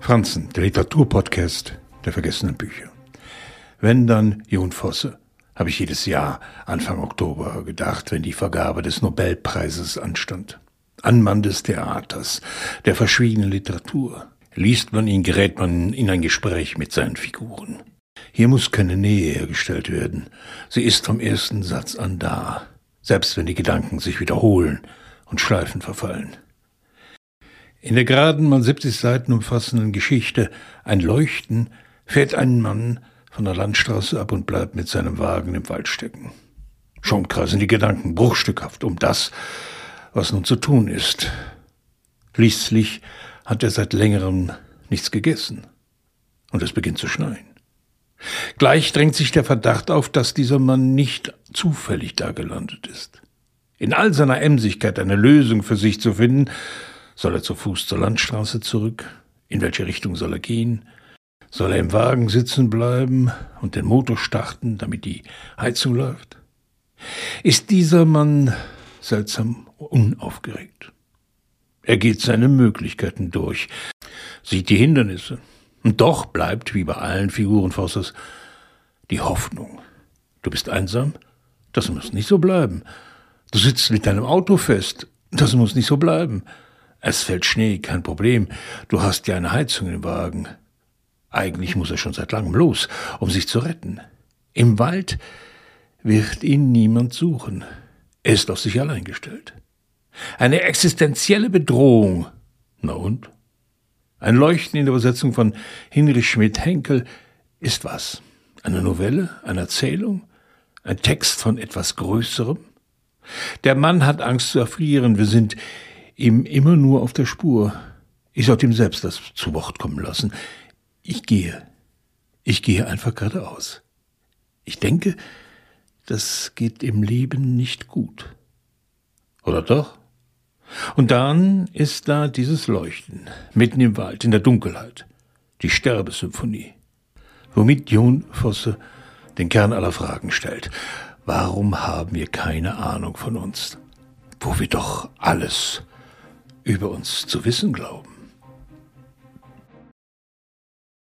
Franzen, der Literaturpodcast der vergessenen Bücher. Wenn dann Jon Fosse, habe ich jedes Jahr Anfang Oktober gedacht, wenn die Vergabe des Nobelpreises anstand. An Mann des Theaters, der verschwiegenen Literatur. Liest man ihn, gerät man in ein Gespräch mit seinen Figuren. Hier muss keine Nähe hergestellt werden. Sie ist vom ersten Satz an da, selbst wenn die Gedanken sich wiederholen und Schleifen verfallen. In der geraden, mal 70 Seiten umfassenden Geschichte Ein Leuchten fährt ein Mann von der Landstraße ab und bleibt mit seinem Wagen im Wald stecken. Schon kreisen die Gedanken bruchstückhaft um das, was nun zu tun ist. Schließlich hat er seit längerem nichts gegessen. Und es beginnt zu schneien. Gleich drängt sich der Verdacht auf, dass dieser Mann nicht zufällig da gelandet ist. In all seiner Emsigkeit eine Lösung für sich zu finden, soll er zu Fuß zur Landstraße zurück? In welche Richtung soll er gehen? Soll er im Wagen sitzen bleiben und den Motor starten, damit die Heizung läuft? Ist dieser Mann seltsam unaufgeregt? Er geht seine Möglichkeiten durch, sieht die Hindernisse, und doch bleibt, wie bei allen Figuren Fossers, die Hoffnung. Du bist einsam? Das muss nicht so bleiben. Du sitzt mit deinem Auto fest? Das muss nicht so bleiben. Es fällt Schnee, kein Problem. Du hast ja eine Heizung im Wagen. Eigentlich muss er schon seit langem los, um sich zu retten. Im Wald wird ihn niemand suchen. Er ist auf sich allein gestellt. Eine existenzielle Bedrohung. Na und? Ein Leuchten in der Übersetzung von Hinrich Schmidt-Henkel ist was? Eine Novelle? Eine Erzählung? Ein Text von etwas Größerem? Der Mann hat Angst zu erfrieren. Wir sind ihm immer nur auf der Spur. Ich sollte ihm selbst das zu Wort kommen lassen. Ich gehe. Ich gehe einfach geradeaus. Ich denke, das geht im Leben nicht gut. Oder doch? Und dann ist da dieses Leuchten, mitten im Wald, in der Dunkelheit, die Sterbesymphonie, womit Jon Fosse den Kern aller Fragen stellt. Warum haben wir keine Ahnung von uns, wo wir doch alles über uns zu wissen glauben?